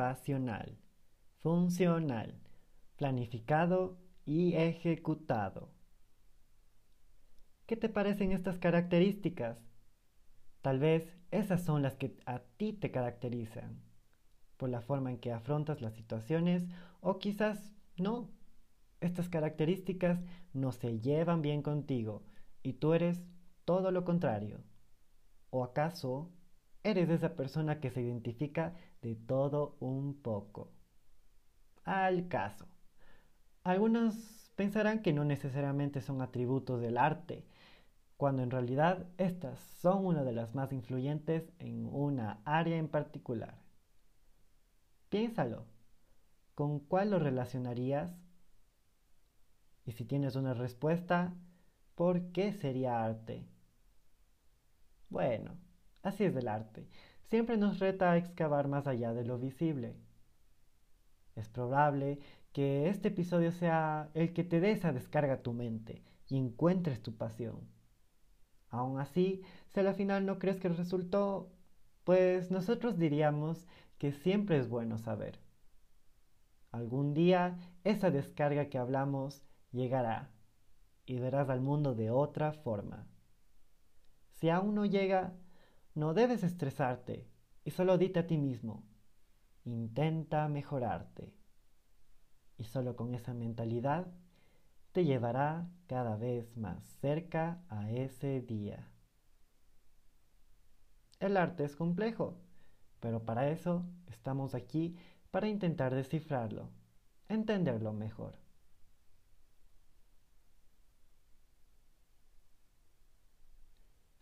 observacional, funcional, planificado y ejecutado. ¿Qué te parecen estas características? Tal vez esas son las que a ti te caracterizan, por la forma en que afrontas las situaciones o quizás no. Estas características no se llevan bien contigo y tú eres todo lo contrario. ¿O acaso eres esa persona que se identifica de todo un poco? Al caso. Algunos pensarán que no necesariamente son atributos del arte, cuando en realidad estas son una de las más influyentes en una área en particular. Piénsalo, ¿con cuál lo relacionarías? Y si tienes una respuesta, ¿por qué sería arte? Bueno, así es el arte. Siempre nos reta a excavar más allá de lo visible. Es probable que este episodio sea el que te des a descarga tu mente y encuentres tu pasión. Aún así, si al final no crees que resultó, pues nosotros diríamos que siempre es bueno saber. Algún día esa descarga que hablamos llegará y verás al mundo de otra forma. Si aún no llega, no debes estresarte y solo dite a ti mismo, intenta mejorarte. Y solo con esa mentalidad te llevará cada vez más cerca a ese día. El arte es complejo, pero para eso estamos aquí para intentar descifrarlo, entenderlo mejor.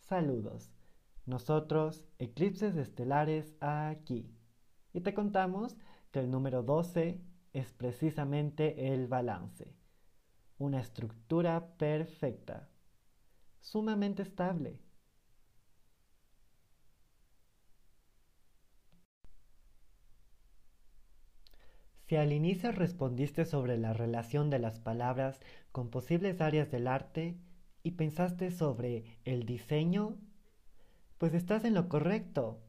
Saludos. Nosotros, Eclipses Estelares, aquí. Y te contamos que el número 12 es precisamente el balance. Una estructura perfecta, sumamente estable. Si al inicio respondiste sobre la relación de las palabras con posibles áreas del arte y pensaste sobre el diseño, pues estás en lo correcto.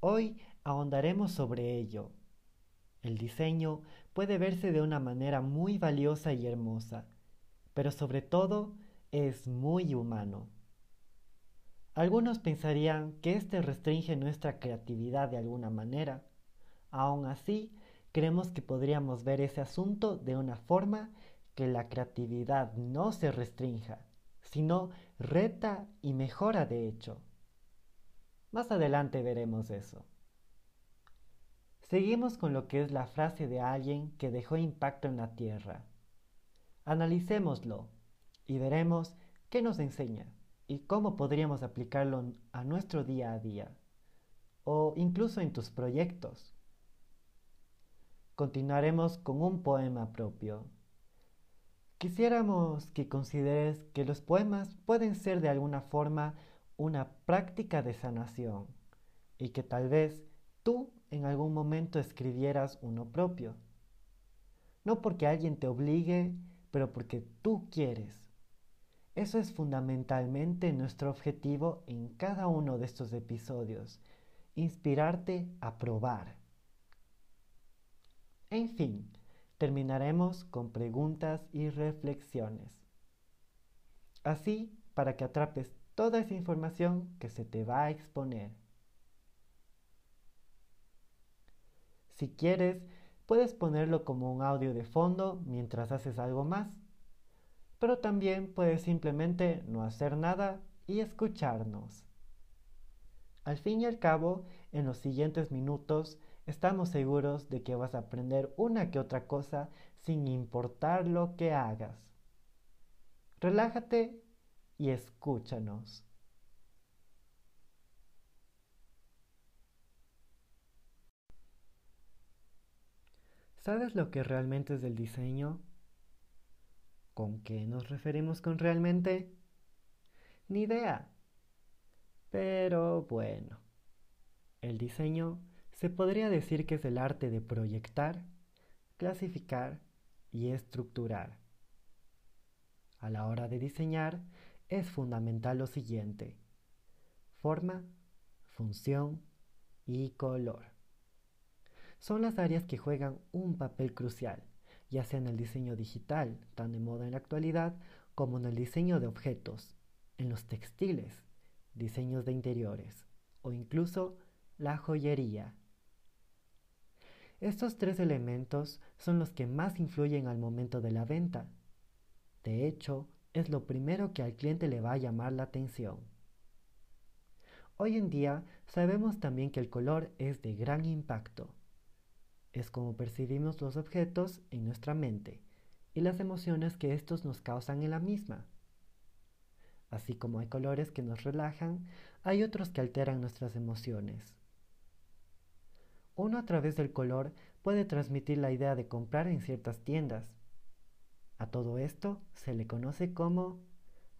Hoy ahondaremos sobre ello. El diseño puede verse de una manera muy valiosa y hermosa, pero sobre todo es muy humano. Algunos pensarían que éste restringe nuestra creatividad de alguna manera. Aún así, creemos que podríamos ver ese asunto de una forma que la creatividad no se restrinja, sino reta y mejora de hecho. Más adelante veremos eso. Seguimos con lo que es la frase de alguien que dejó impacto en la Tierra. Analicémoslo y veremos qué nos enseña y cómo podríamos aplicarlo a nuestro día a día o incluso en tus proyectos. Continuaremos con un poema propio. Quisiéramos que consideres que los poemas pueden ser de alguna forma una práctica de sanación y que tal vez tú en algún momento escribieras uno propio. No porque alguien te obligue, pero porque tú quieres. Eso es fundamentalmente nuestro objetivo en cada uno de estos episodios, inspirarte a probar. En fin, terminaremos con preguntas y reflexiones. Así, para que atrapes toda esa información que se te va a exponer. Si quieres, puedes ponerlo como un audio de fondo mientras haces algo más, pero también puedes simplemente no hacer nada y escucharnos. Al fin y al cabo, en los siguientes minutos estamos seguros de que vas a aprender una que otra cosa sin importar lo que hagas. Relájate y escúchanos. ¿Sabes lo que realmente es el diseño? ¿Con qué nos referimos con realmente? Ni idea. Pero bueno, el diseño se podría decir que es el arte de proyectar, clasificar y estructurar. A la hora de diseñar es fundamental lo siguiente. Forma, función y color. son las áreas que juegan un papel crucial, ya sea en el diseño digital, tan de moda en la actualidad, como en el diseño de objetos, en los textiles, diseños de interiores o incluso la joyería. Estos tres elementos son los que más influyen al momento de la venta. De hecho, es lo primero que al cliente le va a llamar la atención. Hoy en día sabemos también que el color es de gran impacto. Es como percibimos los objetos en nuestra mente y las emociones que estos nos causan en la misma. Así como hay colores que nos relajan, hay otros que alteran nuestras emociones. Uno a través del color puede transmitir la idea de comprar en ciertas tiendas. A todo esto se le conoce como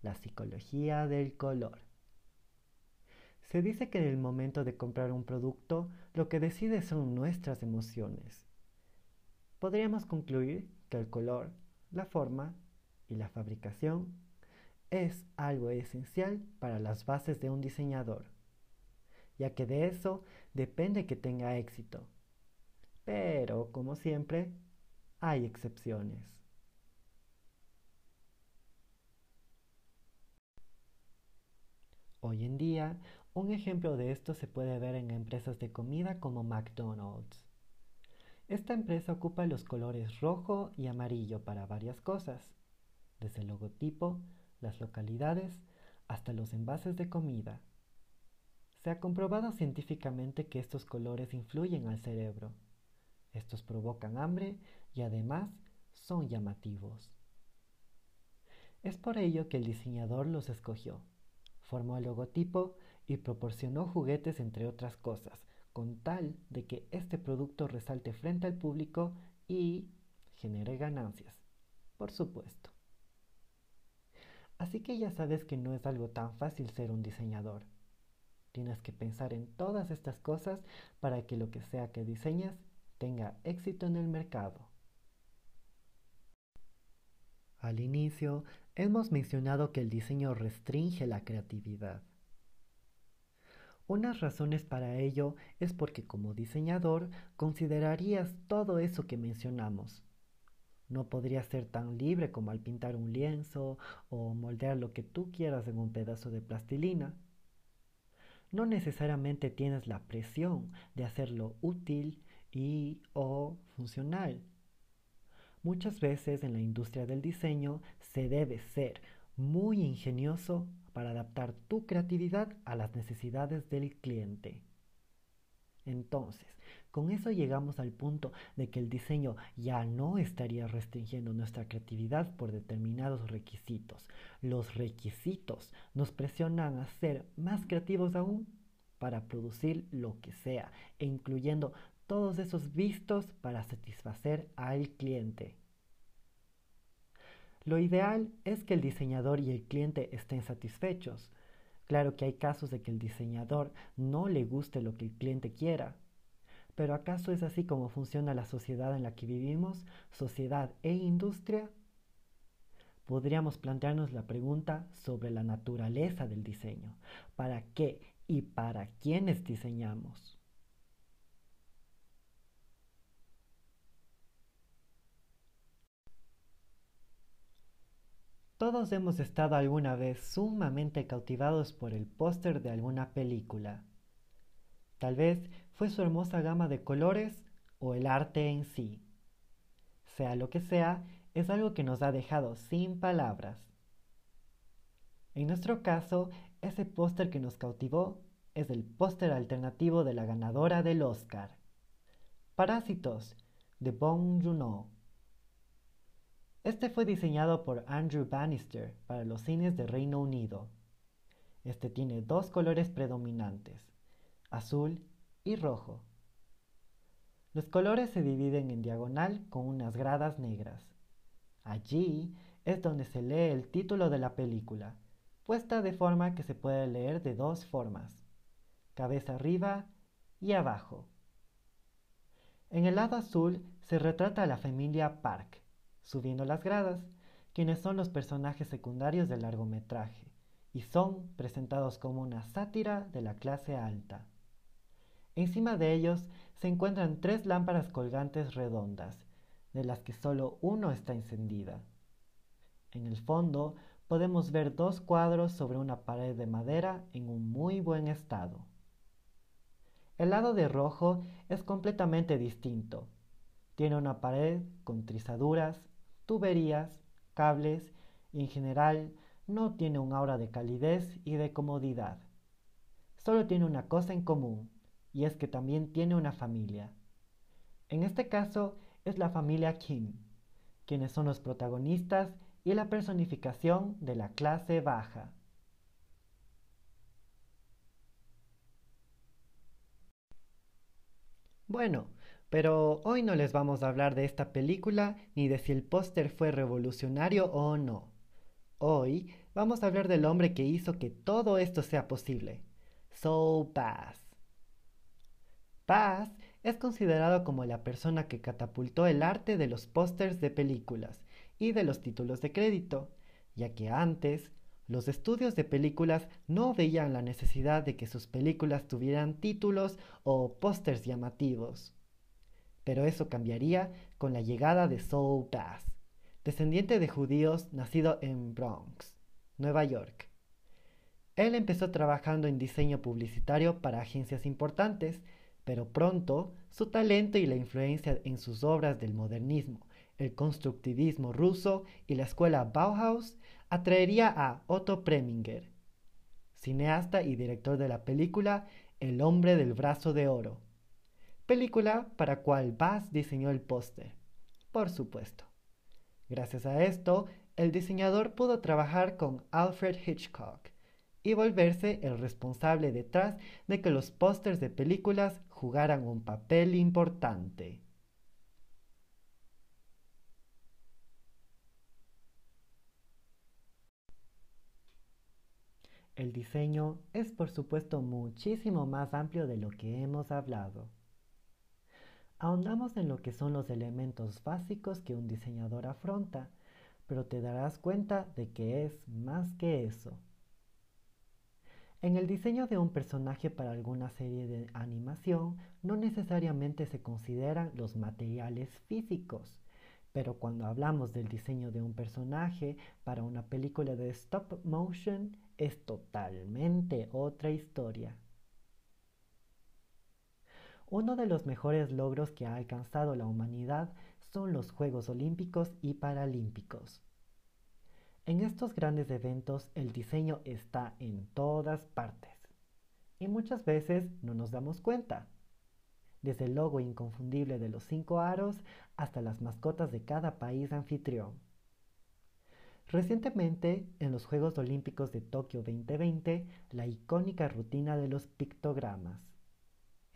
la psicología del color. Se dice que en el momento de comprar un producto lo que decide son nuestras emociones. Podríamos concluir que el color, la forma y la fabricación es algo esencial para las bases de un diseñador ya que de eso depende que tenga éxito. Pero, como siempre, hay excepciones. Hoy en día, un ejemplo de esto se puede ver en empresas de comida como McDonald's. Esta empresa ocupa los colores rojo y amarillo para varias cosas, desde el logotipo, las localidades, hasta los envases de comida. Se ha comprobado científicamente que estos colores influyen al cerebro. Estos provocan hambre y además son llamativos. Es por ello que el diseñador los escogió, formó el logotipo y proporcionó juguetes entre otras cosas, con tal de que este producto resalte frente al público y genere ganancias, por supuesto. Así que ya sabes que no es algo tan fácil ser un diseñador. Tienes que pensar en todas estas cosas para que lo que sea que diseñes tenga éxito en el mercado. Al inicio, hemos mencionado que el diseño restringe la creatividad. Unas razones para ello es porque como diseñador considerarías todo eso que mencionamos. No podrías ser tan libre como al pintar un lienzo o moldear lo que tú quieras en un pedazo de plastilina no necesariamente tienes la presión de hacerlo útil y o funcional. Muchas veces en la industria del diseño se debe ser muy ingenioso para adaptar tu creatividad a las necesidades del cliente. Entonces, con eso llegamos al punto de que el diseño ya no estaría restringiendo nuestra creatividad por determinados requisitos. Los requisitos nos presionan a ser más creativos aún para producir lo que sea, incluyendo todos esos vistos para satisfacer al cliente. Lo ideal es que el diseñador y el cliente estén satisfechos. Claro que hay casos de que el diseñador no le guste lo que el cliente quiera, pero ¿acaso es así como funciona la sociedad en la que vivimos, sociedad e industria? Podríamos plantearnos la pregunta sobre la naturaleza del diseño. ¿Para qué y para quiénes diseñamos? Todos hemos estado alguna vez sumamente cautivados por el póster de alguna película. Tal vez fue su hermosa gama de colores o el arte en sí. Sea lo que sea, es algo que nos ha dejado sin palabras. En nuestro caso, ese póster que nos cautivó es el póster alternativo de la ganadora del Oscar. Parásitos, de Bong Joon-ho. Este fue diseñado por Andrew Bannister para los cines de Reino Unido. Este tiene dos colores predominantes, azul y rojo. Los colores se dividen en diagonal con unas gradas negras. Allí es donde se lee el título de la película, puesta de forma que se puede leer de dos formas, cabeza arriba y abajo. En el lado azul se retrata a la familia Park, subiendo las gradas, quienes son los personajes secundarios del largometraje, y son presentados como una sátira de la clase alta. Encima de ellos se encuentran tres lámparas colgantes redondas, de las que solo uno está encendida. En el fondo podemos ver dos cuadros sobre una pared de madera en un muy buen estado. El lado de rojo es completamente distinto. Tiene una pared con trizaduras, tuberías, cables y en general no tiene un aura de calidez y de comodidad. Solo tiene una cosa en común, y es que también tiene una familia. En este caso es la familia Kim, quienes son los protagonistas y la personificación de la clase baja. Bueno, pero hoy no les vamos a hablar de esta película ni de si el póster fue revolucionario o no. Hoy vamos a hablar del hombre que hizo que todo esto sea posible, Soul Bass. Bass es considerado como la persona que catapultó el arte de los pósters de películas y de los títulos de crédito, ya que antes los estudios de películas no veían la necesidad de que sus películas tuvieran títulos o pósters llamativos. Pero eso cambiaría con la llegada de Saul Bass, descendiente de judíos nacido en Bronx, Nueva York. Él empezó trabajando en diseño publicitario para agencias importantes, pero pronto su talento y la influencia en sus obras del modernismo, el constructivismo ruso y la escuela Bauhaus atraería a Otto Preminger, cineasta y director de la película El hombre del brazo de oro, película para cual Bass diseñó el póster, por supuesto. Gracias a esto, el diseñador pudo trabajar con Alfred Hitchcock y volverse el responsable detrás de que los pósters de películas jugaran un papel importante. El diseño es por supuesto muchísimo más amplio de lo que hemos hablado. Ahondamos en lo que son los elementos básicos que un diseñador afronta, pero te darás cuenta de que es más que eso. En el diseño de un personaje para alguna serie de animación no necesariamente se consideran los materiales físicos, pero cuando hablamos del diseño de un personaje para una película de stop motion es totalmente otra historia. Uno de los mejores logros que ha alcanzado la humanidad son los Juegos Olímpicos y Paralímpicos. En estos grandes eventos el diseño está en todas partes y muchas veces no nos damos cuenta desde el logo inconfundible de los cinco aros hasta las mascotas de cada país anfitrión. Recientemente, en los Juegos Olímpicos de Tokio 2020, la icónica rutina de los pictogramas.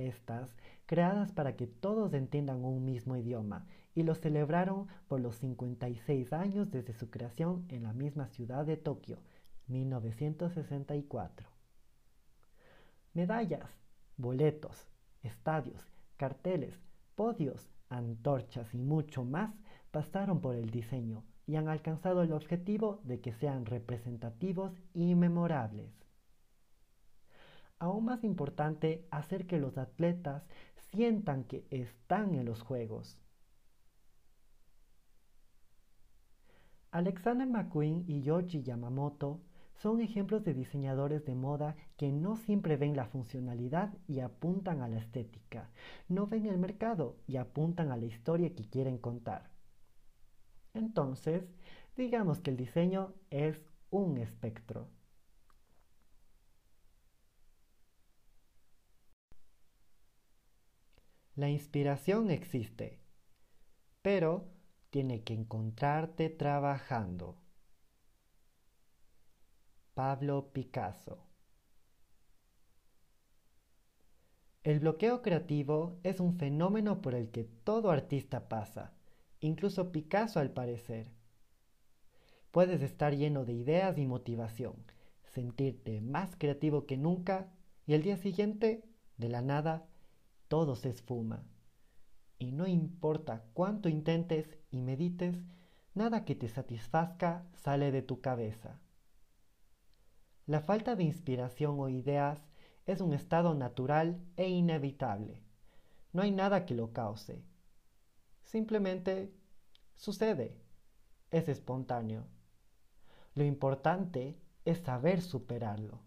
Estas, creadas para que todos entiendan un mismo idioma, y lo celebraron por los 56 años desde su creación en la misma ciudad de Tokio, 1964. Medallas, boletos, estadios carteles, podios, antorchas y mucho más pasaron por el diseño y han alcanzado el objetivo de que sean representativos y memorables. Aún más importante, hacer que los atletas sientan que están en los Juegos. Alexander McQueen y Yoji Yamamoto son ejemplos de diseñadores de moda que no siempre ven la funcionalidad y apuntan a la estética, no ven el mercado y apuntan a la historia que quieren contar. Entonces, digamos que el diseño es un espectro. La inspiración existe, pero tiene que encontrarte trabajando. Pablo Picasso. El bloqueo creativo es un fenómeno por el que todo artista pasa, incluso Picasso al parecer. Puedes estar lleno de ideas y motivación, sentirte más creativo que nunca y el día siguiente, de la nada, todo se esfuma. Y no importa cuánto intentes y medites, nada que te satisfazca sale de tu cabeza. La falta de inspiración o ideas es un estado natural e inevitable, No hay nada que lo cause. Simplemente sucede. Es espontáneo. Lo importante es saber superarlo.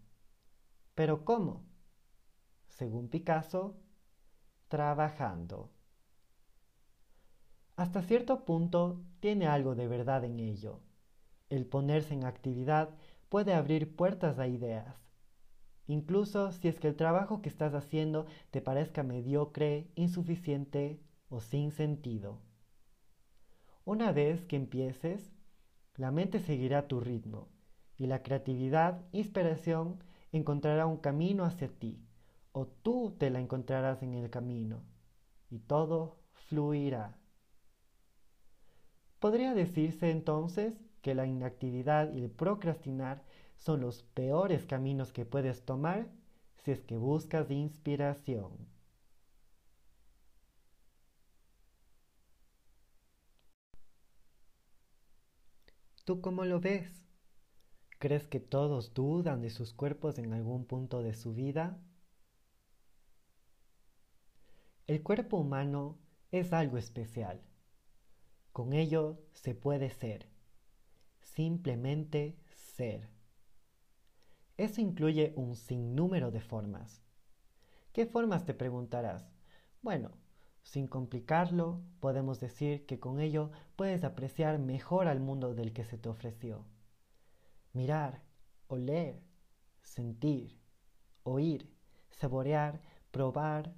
¿Pero cómo? Según Picasso, trabajando. Hasta cierto punto tiene algo de verdad en ello. El ponerse en actividad puede abrir puertas a ideas. Incluso si es que el trabajo que estás haciendo te parezca mediocre, insuficiente o sin sentido. Una vez que empieces, la mente seguirá tu ritmo y la creatividad, inspiración, encontrará un camino hacia ti o tú te la encontrarás en el camino y todo fluirá. Podría decirse entonces que la inactividad y el procrastinar son los peores caminos que puedes tomar si es que buscas inspiración. ¿Tú cómo lo ves? ¿Crees que todos dudan de sus cuerpos en algún punto de su vida? El cuerpo humano es algo especial. Con ello se puede ser. Simplemente ser. Eso incluye un sinnúmero de formas. ¿Qué formas te preguntarás? Bueno, sin complicarlo, podemos decir que con ello puedes apreciar mejor al mundo del que se te ofreció mirar, oler, sentir, oír, saborear, probar,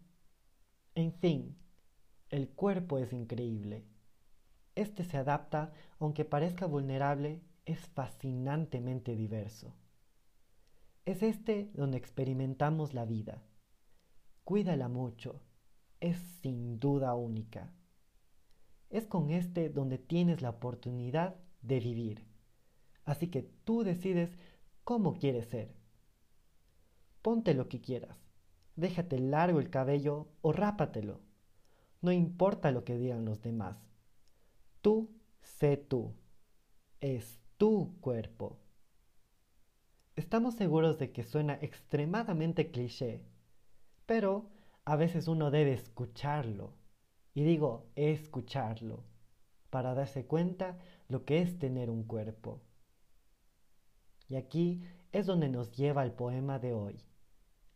en fin, el cuerpo es increíble. Este se adapta, aunque parezca vulnerable, es fascinantemente diverso. Es este donde experimentamos la vida. Cuídala mucho, es sin duda única. Es con este donde tienes la oportunidad de vivir. Así que tú decides cómo quieres ser. Ponte lo que quieras. Déjate largo el cabello o rápatelo. No importa lo que digan los demás. Tú sé tú. Es tu cuerpo. Estamos seguros de que suena extremadamente cliché, pero a veces uno debe escucharlo. Y digo escucharlo, para darse cuenta lo que es tener un cuerpo. Y aquí es donde nos lleva el poema de hoy.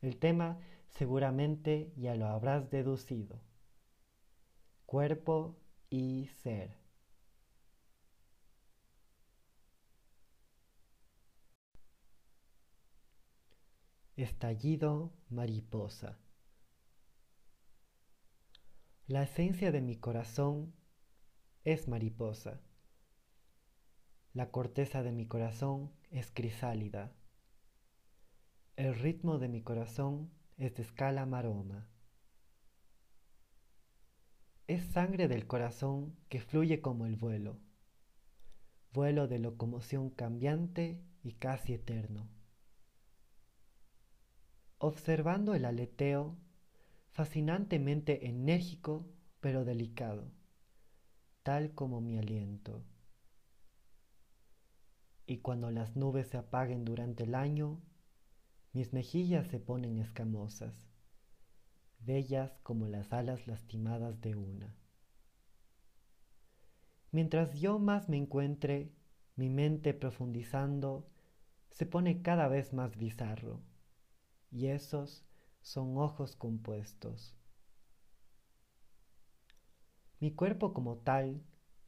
El tema seguramente ya lo habrás deducido. Cuerpo y ser. Estallido mariposa. La esencia de mi corazón es mariposa. La corteza de mi corazón es crisálida. El ritmo de mi corazón es de escala maroma. Es sangre del corazón que fluye como el vuelo, vuelo de locomoción cambiante y casi eterno. Observando el aleteo, fascinantemente enérgico pero delicado, tal como mi aliento y cuando las nubes se apaguen durante el año, mis mejillas se ponen escamosas, bellas como las alas lastimadas de una. Mientras yo más me encuentre, mi mente profundizando se pone cada vez más bizarro, y esos son ojos compuestos. Mi cuerpo como tal,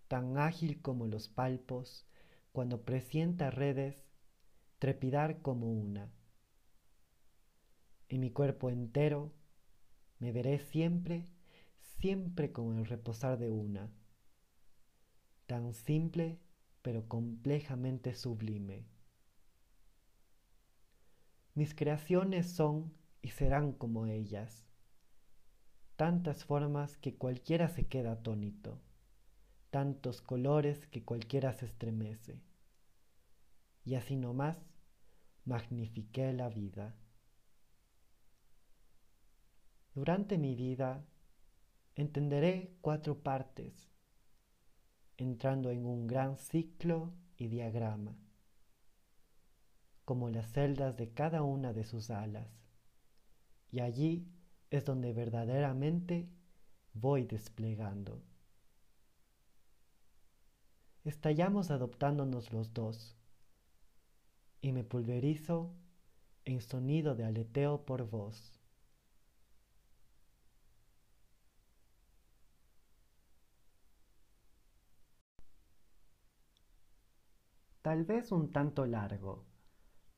tan ágil como los palpos, cuando presienta redes, trepidar como una. En mi cuerpo entero me veré siempre, siempre con el reposar de una, tan simple pero complejamente sublime. Mis creaciones son y serán como ellas, tantas formas que cualquiera se queda atónito tantos colores que cualquiera se estremece. Y así nomás magnifiqué la vida. Durante mi vida entenderé cuatro partes, entrando en un gran ciclo y diagrama, como las celdas de cada una de sus alas. Y allí es donde verdaderamente voy desplegando. Estallamos adoptándonos los dos, y me pulverizo en sonido de aleteo por voz. Tal vez un tanto largo,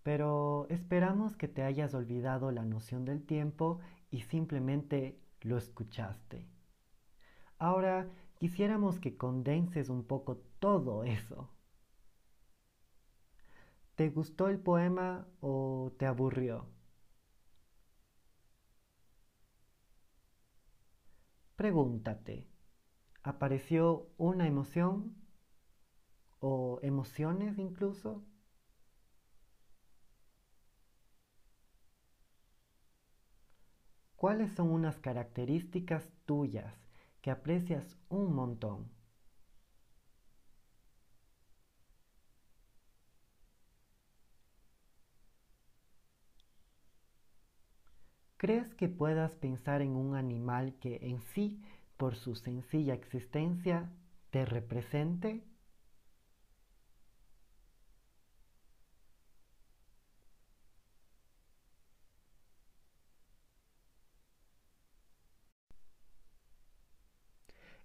pero esperamos que te hayas olvidado la noción del tiempo y simplemente lo escuchaste. Ahora quisiéramos que condenses un poco todo eso. ¿Te gustó el poema o te aburrió? Pregúntate, ¿apareció una emoción? ¿O emociones incluso? ¿Cuáles son unas características tuyas que aprecias un montón? ¿Crees que puedas pensar en un animal que en sí, por su sencilla existencia, te represente?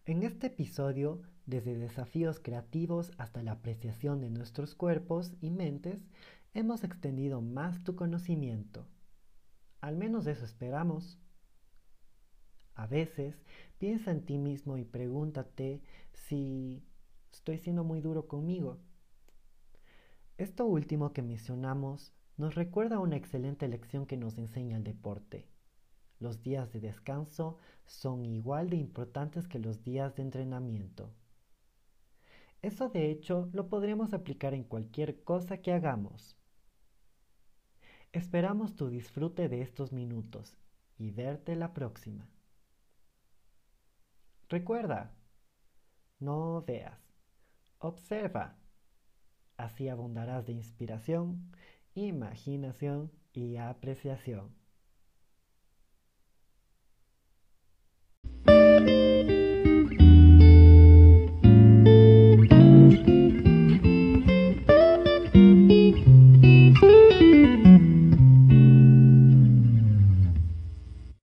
En este episodio, desde desafíos creativos hasta la apreciación de nuestros cuerpos y mentes, hemos extendido más tu conocimiento. Al menos eso esperamos. A veces piensa en ti mismo y pregúntate si estoy siendo muy duro conmigo. Esto último que mencionamos nos recuerda una excelente lección que nos enseña el deporte. Los días de descanso son igual de importantes que los días de entrenamiento. Eso de hecho lo podremos aplicar en cualquier cosa que hagamos. Esperamos tu disfrute de estos minutos y verte la próxima. Recuerda, no veas, observa. Así abundarás de inspiración, imaginación y apreciación.